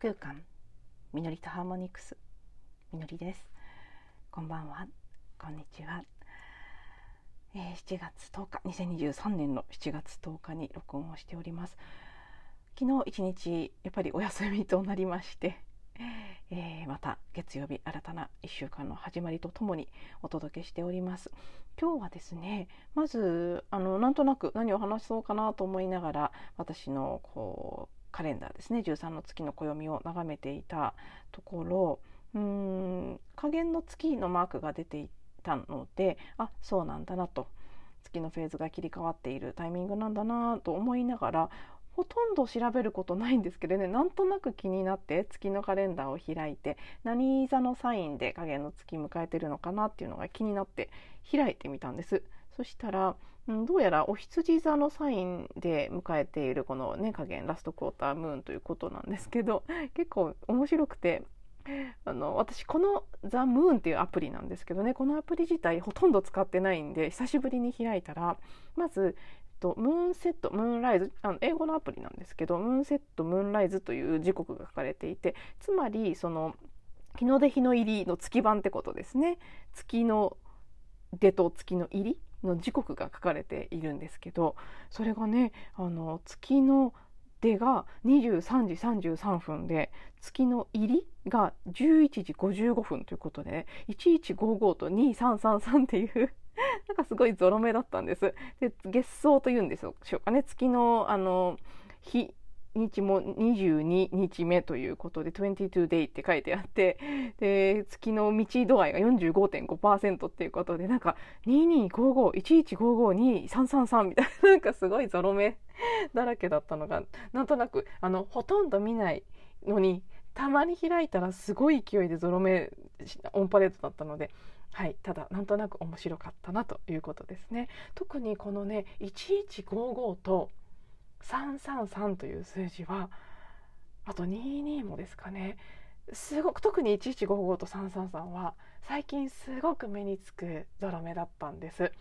空間。みのりとハーモニクス。みのりです。こんばんは。こんにちは、えー、7月10日2023年の7月10日に録音をしております。昨日一日やっぱりお休みとなりましてえー、また月曜日新たな1週間の始まりとともにお届けしております。今日はですねまずあのなんとなく何を話そうかなと思いながら私のこうカレンダーですね。13の月の暦を眺めていたところ。うーん加減の月のマークが出ていたのであそうなんだなと。月のフェーズが切り替わっているタイミングなんだなと思いながらほとんど調べることないんですけどね。なんとなく気になって月のカレンダーを開いて何座のサインで影の月迎えてるのかなっていうのが気になって開いてみたんです。そしたら、うん、どうやらお羊座のサインで迎えているこのね加減ラストクォータームーンということなんですけど 結構面白くてあの私この「ザ・ムーンっていうアプリなんですけどねこのアプリ自体ほとんど使ってないんで久しぶりに開いたらまずえっとムーンセットムーンライズあの英語のアプリなんですけどムーンセットムーンライズという時刻が書かれていてつまりその日の出日の入りの月番ってことですね。月の出と月の入りの時刻が書かれているんですけどそれがねあの月の出が23時33分で月の入りが11時55分ということで、ね、1155と2333っていう なんかすごいゾロ目だったんです。で月相というんでしょうかね月のあの日日も22日目ということで22 day って書いてあってで月の道度合いが45.5%っていうことでなんか225511552333みたいな なんかすごいゾロ目だらけだったのがなんとなくあのほとんど見ないのにたまに開いたらすごい勢いでゾロ目オンパレードだったのではい、ただなんとなく面白かったなということですね。特にこのね1155と333という数字はあと22もですかねすごく特に1155と333は最近すごく目につくゾロ目だったんです。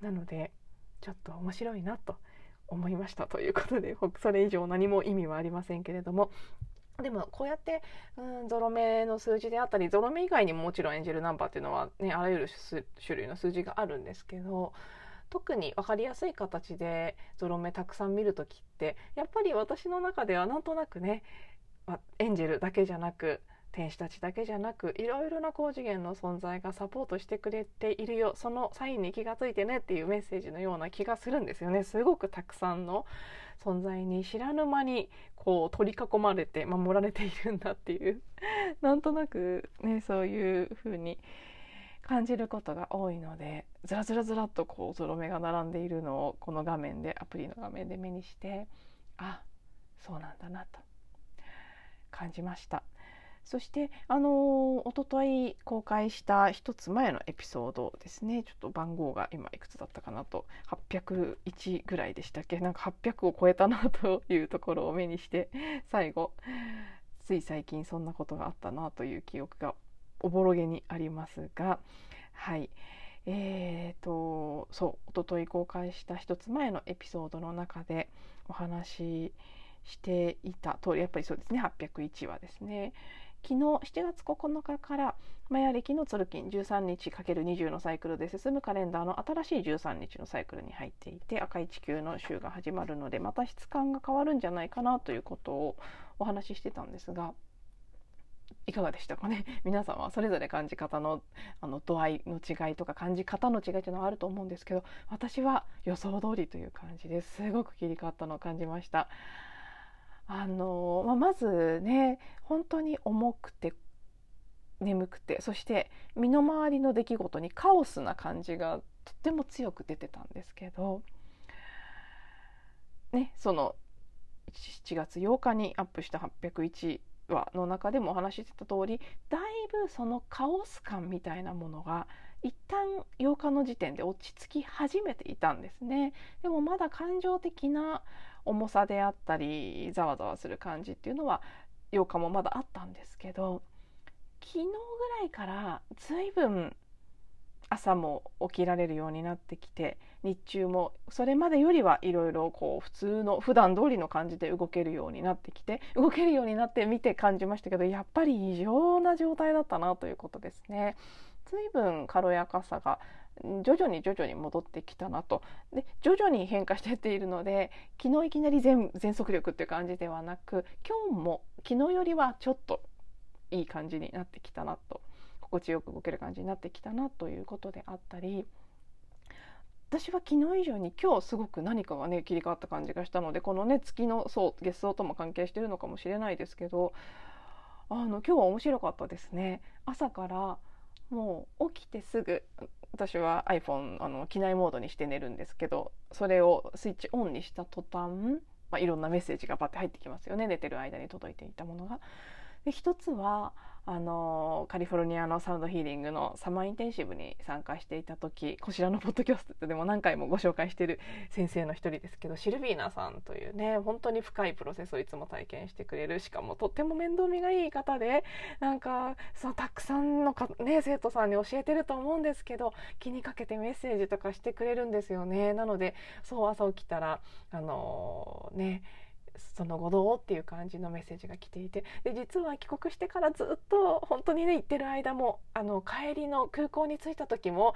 なのでちょっと面白いなと思いましたということでそれ以上何も意味はありませんけれどもでもこうやって、うん、ゾロ目の数字であったりゾロ目以外にももちろんエンジェルナンバーっていうのは、ね、あらゆる種類の数字があるんですけど特に分かりやすい形でゾロ目たくさん見る時ってやっぱり私の中ではなんとなくね、まエンジェルだけじゃなく天使たちだけじゃなくいろいろな高次元の存在がサポートしてくれているよそのサインに気がついてねっていうメッセージのような気がするんですよね。すごくたくさんの存在に知らぬ間にこう取り囲まれて守られているんだっていう。なんとなくねそういう風に感じることが多いのでずらずらずらっとこうゾロ目が並んでいるのをこの画面でアプリの画面で目にしてあそうなんだなと感じました。そしてあの一昨日公開した一つ前のエピソードですねちょっと番号が今いくつだったかなと801ぐらいでしたっけ？なんか800を超えたなというところを目にして最後つい最近そんなことがあったなという記憶がおぼろげにありますがはいえーとそう一昨日公開した一つ前のエピソードの中でお話ししていた通りやっぱりそうですね801話ですね。昨日7月9日からマヤ暦のツルキン13日 ×20 のサイクルで進むカレンダーの新しい13日のサイクルに入っていて赤い地球の週が始まるのでまた質感が変わるんじゃないかなということをお話ししてたんですがいかがでしたかね？皆さんはそれぞれ感じ方のあの度合いの違いとか感じ方の違いというのはあると思うんですけど私は予想通りという感じですごく切り替わったのを感じました。あのまあ、まずね本当に重くて眠くてそして身の回りの出来事にカオスな感じがとっても強く出てたんですけど、ね、その7月8日にアップした801話の中でもお話ししてた通りだいぶそのカオス感みたいなものが一旦8日の時点で落ち着き始めていたんですね。でもまだ感情的な重さであったりざわざわする感じっていうのは8日もまだあったんですけど昨日ぐらいから随分朝も起きられるようになってきて日中もそれまでよりはいろいろこう普通の普段通りの感じで動けるようになってきて動けるようになって見て感じましたけどやっぱり異常な状態だったなということですね。随分軽やかさが徐々に徐々に戻ってきたなとで徐々に変化していっているので昨日いきなり全全速力っていう感じではなく今日も昨日よりはちょっといい感じになってきたなと心地よく動ける感じになってきたなということであったり私は昨日以上に今日すごく何かがね切り替わった感じがしたのでこのね月のそう月相とも関係してるのかもしれないですけどあの今日は面白かったですね朝からもう起きてすぐ私は iPhone あの機内モードにして寝るんですけどそれをスイッチオンにした途端、まあ、いろんなメッセージがバッて入ってきますよね寝てる間に届いていたものが。で一つはあのカリフォルニアのサウンドヒーリングのサマーインテンシブに参加していた時こちらのポッドキャストでも何回もご紹介している先生の一人ですけどシルビーナさんというね本当に深いプロセスをいつも体験してくれるしかもとっても面倒見がいい方でなんかそのたくさんのか、ね、生徒さんに教えてると思うんですけど気にかけてメッセージとかしてくれるんですよね。なのでそう朝起きたらあのー、ねその後どうっていう感じのメッセージが来ていて。で実は帰国してからずっと本当にね行ってる間もあの帰りの空港に着いた時も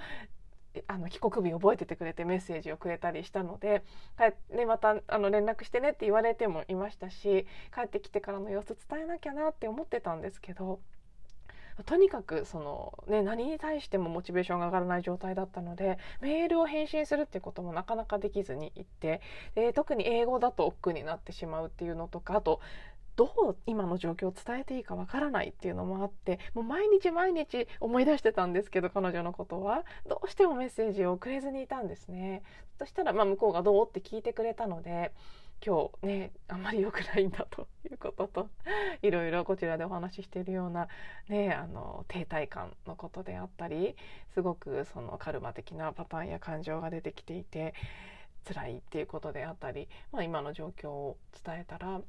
あの帰国日覚えててくれてメッセージをくれたりしたのででまたあの連絡してねって言われてもいましたし帰ってきてからの様子伝えなきゃなって思ってたんですけどとにかくその、ね、何に対してもモチベーションが上がらない状態だったのでメールを返信するってこともなかなかできずにいってで特に英語だと億劫になってしまうっていうのとかあとどう今の状況を伝えていいかわからないっていうのもあってもう毎日毎日思い出してたんですけど彼女のことは。どうしてもメッセージを送れずにいたんですね。そしたらまあ向こうがどうって聞いてくれたので今日ねあんまり良くないんだということといろいろこちらでお話ししているような、ね、あの停滞感のことであったりすごくそのカルマ的なパターンや感情が出てきていて辛いっていうことであったり、まあ、今の状況を伝えたら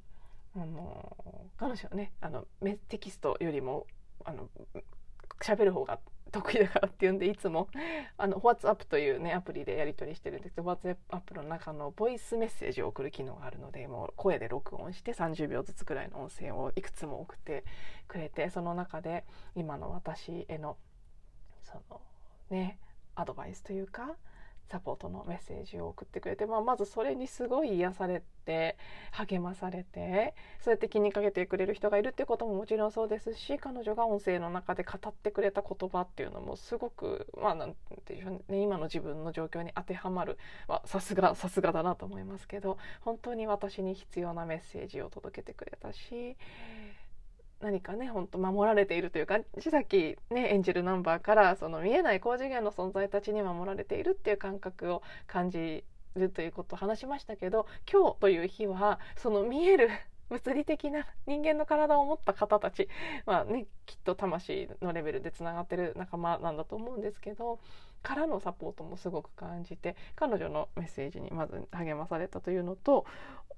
あの彼女はねあのテキストよりもあの喋る方が得意だからって言うんでいつも。あの WhatsApp というねアプリでやり取りしてるんですけど WhatsApp の中のボイスメッセージを送る機能があるのでもう声で録音して30秒ずつくらいの音声をいくつも送ってくれてその中で今の私へのそのねアドバイスというかサポートのメッセージを送ってくれて、まあ、まずそれにすごい癒されて励まされてそうやって気にかけてくれる人がいるっていうことももちろんそうですし彼女が音声の中で語ってくれた言葉っていうのもすごくまあなんていうね今の自分の状況に当てはまるさすがさすがだなと思いますけど本当に私に必要なメッセージを届けてくれたし何かねほんと守られているというか千崎ね演じるナンバーからその見えない高次元の存在たちに守られているっていう感覚を感じるということを話しましたけど今日という日はその見える物理的な人間の体を持った方たちまあねきっと魂のレベルでつながってる仲間なんだと思うんですけどからのサポートもすごく感じて彼女のメッセージにまず励まされたというのと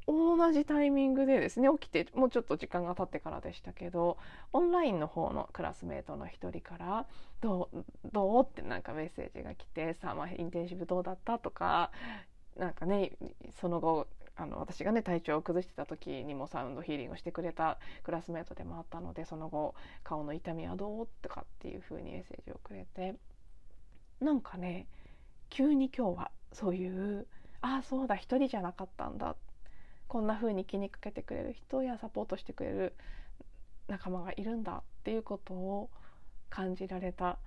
同じタイミングでですね起きてもうちょっと時間が経ってからでしたけどオンラインの方のクラスメートの一人から「どうどう?」ってなんかメッセージが来て「さあ、まあ、インテンシブどうだった?」とかなんかねその後あの私がね体調を崩してた時にもサウンドヒーリングしてくれたクラスメートでもあったのでその後顔の痛みはどうとかっていう風にメッセージをくれてなんかね急に今日はそういうああそうだ一人じゃなかったんだこんな風に気にかけてくれる人やサポートしてくれる仲間がいるんだっていうことを感じられた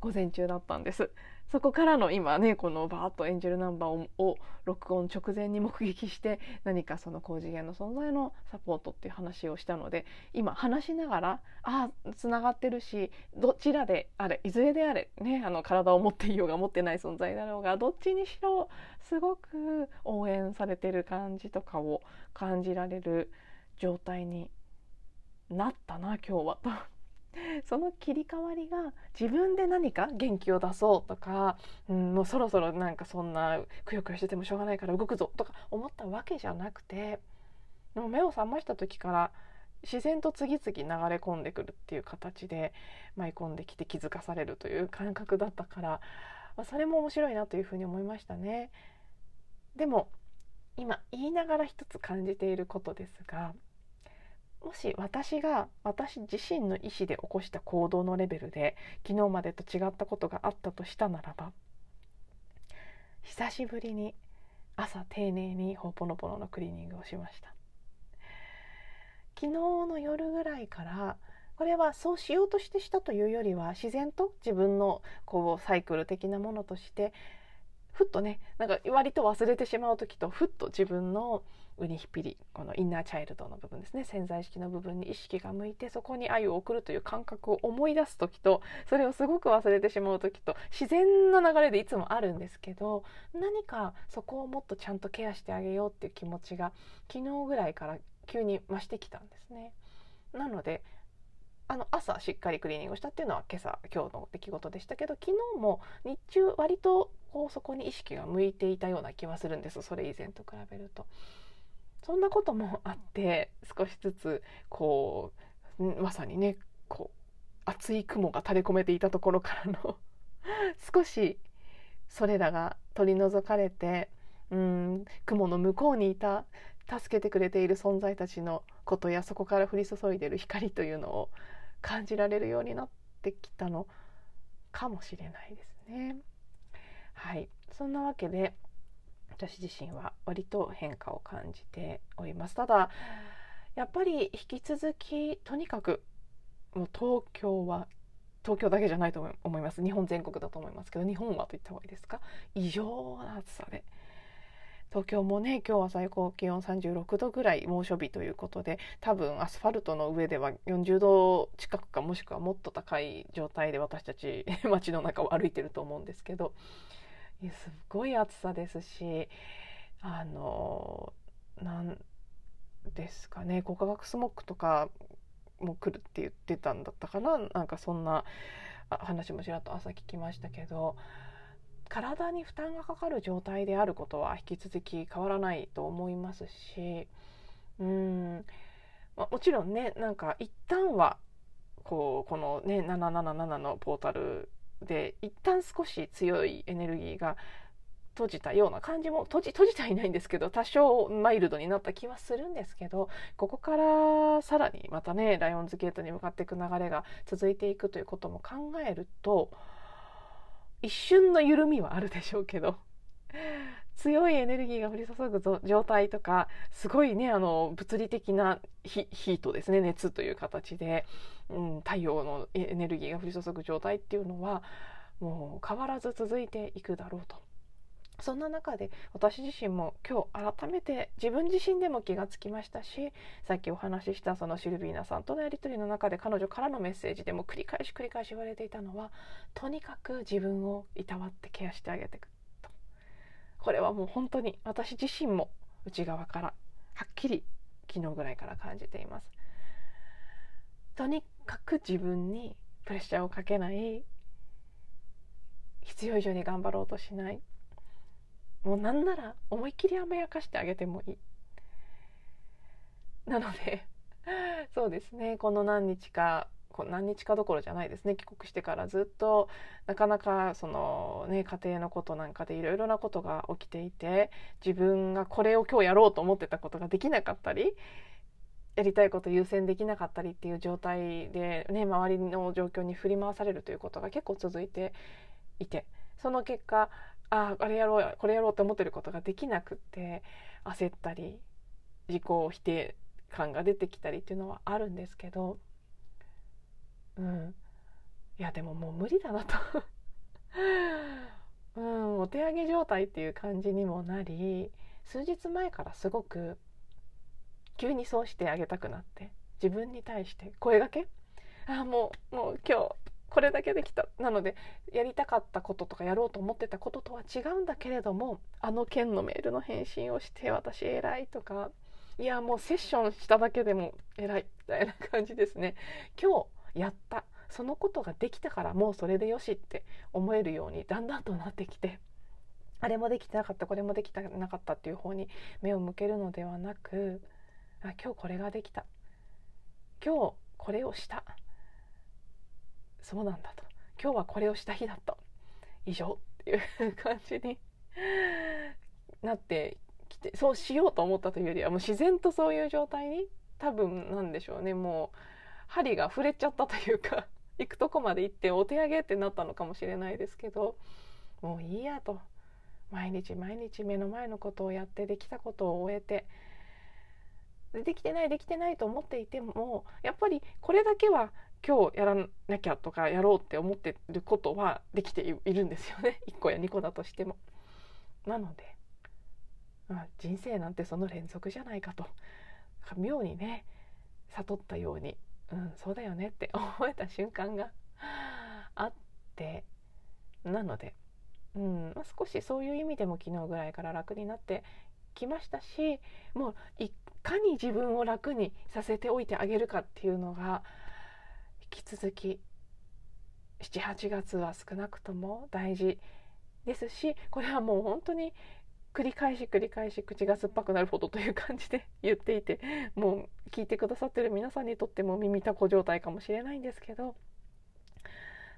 午前中だったんです。そこからの今ねこのバーッとエンジェルナンバーを録音直前に目撃して何かその高次元の存在のサポートっていう話をしたので今話しながらああつながってるしどちらであれいずれであれねあの体を持っていようが持ってない存在だろうがどっちにしろすごく応援されてる感じとかを感じられる状態になったな今日は。と その切り替わりが自分で何か元気を出そうとか、うん、もうそろそろなんかそんなくよくよしててもしょうがないから動くぞとか思ったわけじゃなくてでも目を覚ました時から自然と次々流れ込んでくるっていう形で舞い込んできて気づかされるという感覚だったから、ま、それも面白いなというふうに思いましたね。でも今言いながら一つ感じていることですがもし私が私自身の意思で起こした行動のレベルで昨日までと違ったことがあったとしたならば久しぶりに朝丁寧にほぽのぽののクリーニングをしました。昨日の夜ぐらいからこれはそうしようとしてしたというよりは自然と自分のこうサイクル的なものとしてふっとねなんか割と忘れてしまう時とふっと自分のウニヒピリこのインナーチャイルドの部分ですね潜在意識の部分に意識が向いてそこに愛を送るという感覚を思い出す時とそれをすごく忘れてしまう時と自然な流れでいつもあるんですけど何かそこをもっとちゃんとケアしてあげようっていう気持ちが昨日ぐらいから急に増してきたんですね。なのであの朝しっかりクリーニングしたっていうのは今朝今日の出来事でしたけど昨日も日中割とこうそこに意識が向いていたような気はするんですそれ以前と比べると。そんなこともあって少しずつこうまさにねこう厚い雲が垂れ込めていたところからの 少しそれらが取り除かれてうん雲の向こうにいた助けてくれている存在たちのことやそこから降り注いでる光というのを感じられるようになってきたのかもしれないですね。はいそんなわけで私自身は割と変化を感じております。ただやっぱり引き続きとにかくもう東京は東京だけじゃないと思います。日本全国だと思いますけど日本はと言った方がいいですか？異常な暑さで。東京もね今日は最高気温36度ぐらい猛暑日ということで多分アスファルトの上では40度近くかもしくはもっと高い状態で私たち 街の中を歩いてると思うんですけどすごい暑さですしあのなんですかね高化学スモッグとかも来るって言ってたんだったかななんかそんな話もちらっと朝聞きましたけど体に負担がかかる状態であることは引き続き変わらないと思いますしうんまあもちろんねなんか一旦はこうこのね777のポータルで一旦少し強いエネルギーが閉じたような感じも閉じ閉じてはいないんですけど多少マイルドになった気はするんですけどここからさらにまたねライオンズゲートに向かっていく流れが続いていくということも考えると一瞬の緩みはあるでしょうけど。強いエネルギーが降り注ぐ状態とかすごいねあの物理的なヒートですね熱という形で、うん、太陽のエネルギーが降り注ぐ状態っていうのはもう変わらず続いていくだろうと。そんな中で私自身も今日改めて自分自身でも気がつきましたしさっきお話ししたそのシルビーナさんとのやり取りの中で彼女からのメッセージでも繰り返し繰り返し言われていたのはとにかく自分をいたわってケアしてあげてくこれはもう本当に私自身も内側からはっきり昨日ぐらいから感じています。とにかく自分にプレッシャーをかけない。必要以上に頑張ろうとしない。もうなんなら思いっきり甘やかしてあげてもいい。なので そうですね。この何日か何日かどころじゃないですね。帰国してからずっとなかなかその、ね、家庭のことなんかでいろいろなことが起きていて自分がこれを今日やろうと思ってたことができなかったりやりたいこと優先できなかったりっていう状態で、ね、周りの状況に振り回されるということが結構続いていてその結果ああれやろうこれやろうと思ってることができなくって焦ったり自己否定感が出てきたりっていうのはあるんですけどうん、いやでももう無理だなと。うん、お手上げ状態っていう感じにもなり数日前からすごく急にそうしてあげたくなって自分に対して声がけ？あもうもう今日これだけできた。なのでやりたかったこととかやろうと思ってたこととは違うんだけれどもあの件のメールの返信をして私偉いとかいやもうセッションしただけでも偉いみたいな感じですね。今日やった。そのことができたからもうそれでよしって思えるようにだんだんとなってきてあれもできてなかったこれもできてなかったっていう方に目を向けるのではなくあ今日これができた。今日これをした。そうなんだと。今日はこれをした日だった以上っていう感じに なってきてそうしようと思ったというよりはもう自然とそういう状態に多分なんでしょうね。もう針が触れちゃったというか 行くとこまで行ってお手上げってなったのかもしれないですけどもういいやと。毎日毎日目の前のことをやってできたことを終えて。できてないできてないと思っていてもやっぱりこれだけは今日やらなきゃとかやろうって思ってることはできているんですよね。1個や2個だとしても。なので、まあ、人生なんてその連続じゃないかと。妙にね悟ったように、うん、そうだよねって思えた瞬間が あってなので、うんまあ、少しそういう意味でも昨日ぐらいから楽になってきましたしもういかに自分を楽にさせておいてあげるかっていうのが引き続き78月は少なくとも大事ですしこれはもう本当に繰り返し繰り返し口が酸っぱくなるほどという感じで 言っていてもう聞いてくださってる皆さんにとっても耳たこ状態かもしれないんですけど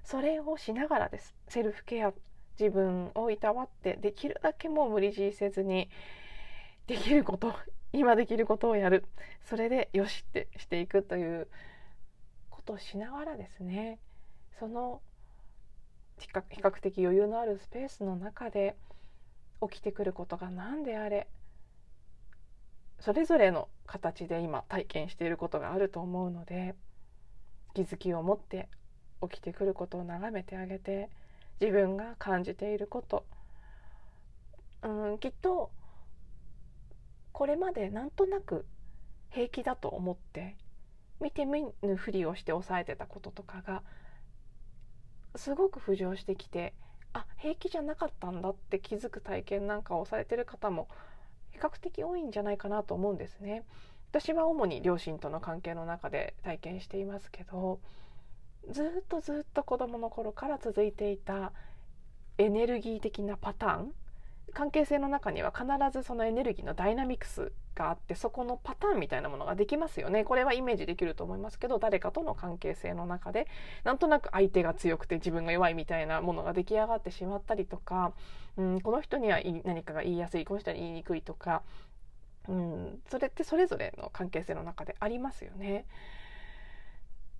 それをしながらです。セルフケア自分をいたわってできるだけもう無理強いせずにできること今できることをやる。それでよしってしていくということをしながらですね。その比較的余裕のあるスペースの中で起きてくることが何であれ？それぞれの形で今体験していることがあると思うので気づきを持って起きてくることを眺めてあげて自分が感じていること。うんきっとこれまでなんとなく平気だと思って見て見ぬふりをして抑えてたこととかがすごく浮上してきてあ平気じゃなかったんだって気づく体験なんかをされてる方も比較的多いんじゃないかなと思うんですね。私は主に両親との関係の中で体験していますけどずっとずっと子どもの頃から続いていたエネルギー的なパターン関係性の中には必ずそのエネルギーのダイナミクスがあってそこのパターンみたいなものができますよねこれはイメージできると思いますけど誰かとの関係性の中でなんとなく相手が強くて自分が弱いみたいなものが出来上がってしまったりとか、うん、この人には何かが言いやすいこの人に言いにくいとか、うん、それってそれぞれの関係性の中でありますよね。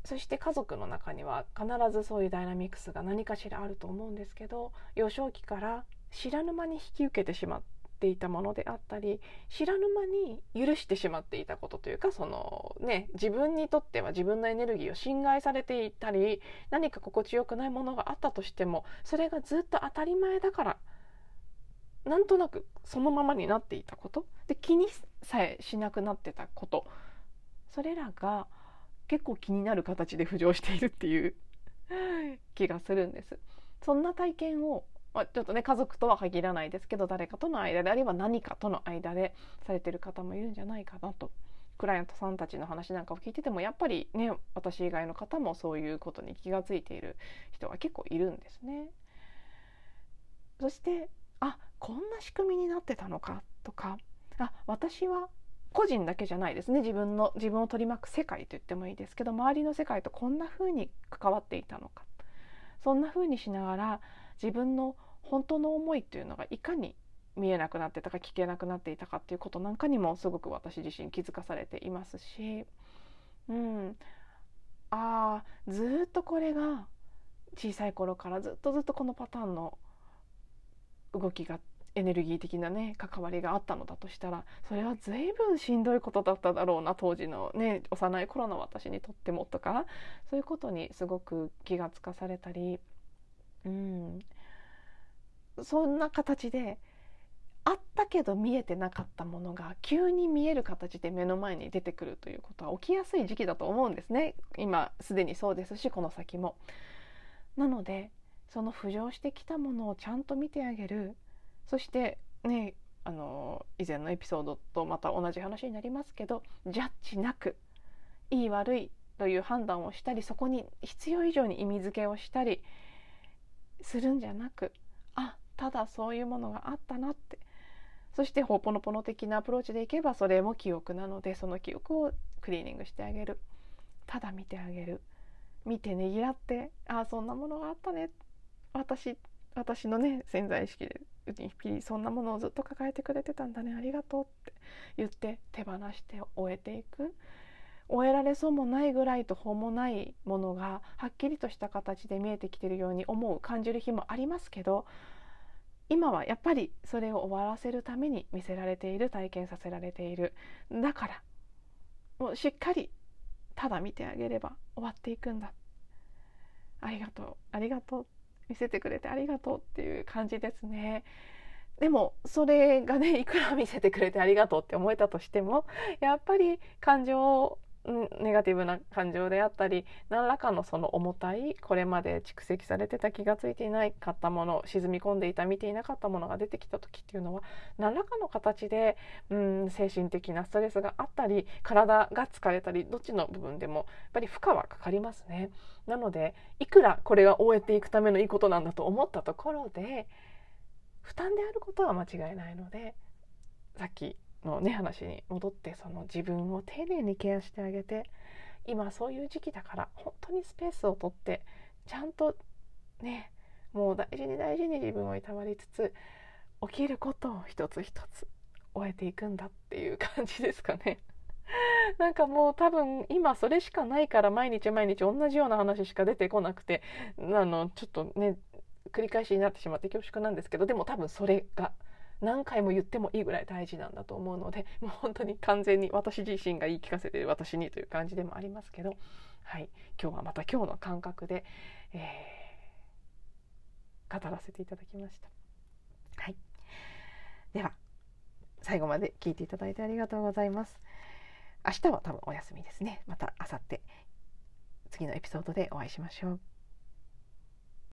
そして家族の中には必ずそういうダイナミクスが何かしらあると思うんですけど幼少期から知らぬ間に引き受けてしまっていたものであったり知らぬ間に許してしまっていたことというかそのね自分にとっては自分のエネルギーを侵害されていたり何か心地よくないものがあったとしてもそれがずっと当たり前だからなんとなくそのままになっていたことで気にさえしなくなってたことそれらが結構気になる形で浮上しているっていう気がするんです。そんな体験をまあ、ちょっとね家族とは限らないですけど誰かとの間であれば何かとの間でされてる方もいるんじゃないかなと。クライアントさんたちの話なんかを聞いててもやっぱりね私以外の方もそういうことに気が付いている人が結構いるんですね。そしてあこんな仕組みになってたのかとかあ私は個人だけじゃないですね。自分の自分を取り巻く世界と言ってもいいですけど周りの世界とこんな風に関わっていたのか。そんな風にしながら自分の本当の思いっていうのがいかに見えなくなってたか聞けなくなっていたかっていうことなんかにもすごく私自身気づかされていますし、うん、ああずっとこれが小さい頃からずっとずっとこのパターンの動きがエネルギー的なね関わりがあったのだとしたらそれは随分しんどいことだっただろうな当時のね幼い頃の私にとってもとかそういうことにすごく気がつかされたりうん、そんな形であったけど見えてなかったものが急に見える形で目の前に出てくるということは起きやすい時期だと思うんですね。今すでにそうですしこの先も。なのでその浮上してきたものをちゃんと見てあげる。そしてねあの以前のエピソードとまた同じ話になりますけどジャッジなくいい悪いという判断をしたりそこに必要以上に意味付けをしたりするんじゃなくあただそういうものがあったなって。そしてほぽのぽの的なアプローチでいけばそれも記憶なのでその記憶をクリーニングしてあげる。ただ見てあげる。見てねぎらってああそんなものがあったね。私私のね潜在意識でうちにそんなものをずっと抱えてくれてたんだね。ありがとうって言って手放して終えていく。終えられそうもないぐらい途方もないものがはっきりとした形で見えてきてるように思う感じる日もありますけど今はやっぱりそれを終わらせるために見せられている体験させられている。だからもうしっかりただ見てあげれば終わっていくんだ。ありがとう。ありがとう。見せてくれてありがとうっていう感じですね。でもそれがねいくら見せてくれてありがとうって思えたとしてもやっぱり感情ネガティブな感情であったり何らかのその重たいこれまで蓄積されてた気が付いていなかったもの沈み込んでいた見ていなかったものが出てきた時っていうのは何らかの形でうん精神的なストレスがあったり体が疲れたりどっちの部分でもやっぱり負荷はかかりますね。なのでいくらこれが終えていくためのいいことなんだと思ったところで負担であることは間違いないのでさっきのね話に戻ってその自分を丁寧にケアしてあげて今そういう時期だから本当にスペースをとってちゃんとねもう大事に大事に自分をいたわりつつ起きることを一つ一つ終えていくんだっていう感じですかね。なんかもう多分今それしかないから毎日毎日同じような話しか出てこなくてあのちょっとね繰り返しになってしまって恐縮なんですけどでも多分それが何回も言ってもいいぐらい大事なんだと思うので もう本当に完全に私自身が言い聞かせて私にという感じでもありますけど、はい、今日はまた今日の感覚で、えー、語らせていただきました。はい、では最後まで聞いていただいてありがとうございます。明日は多分お休みですね。また明後日次のエピソードでお会いしましょう。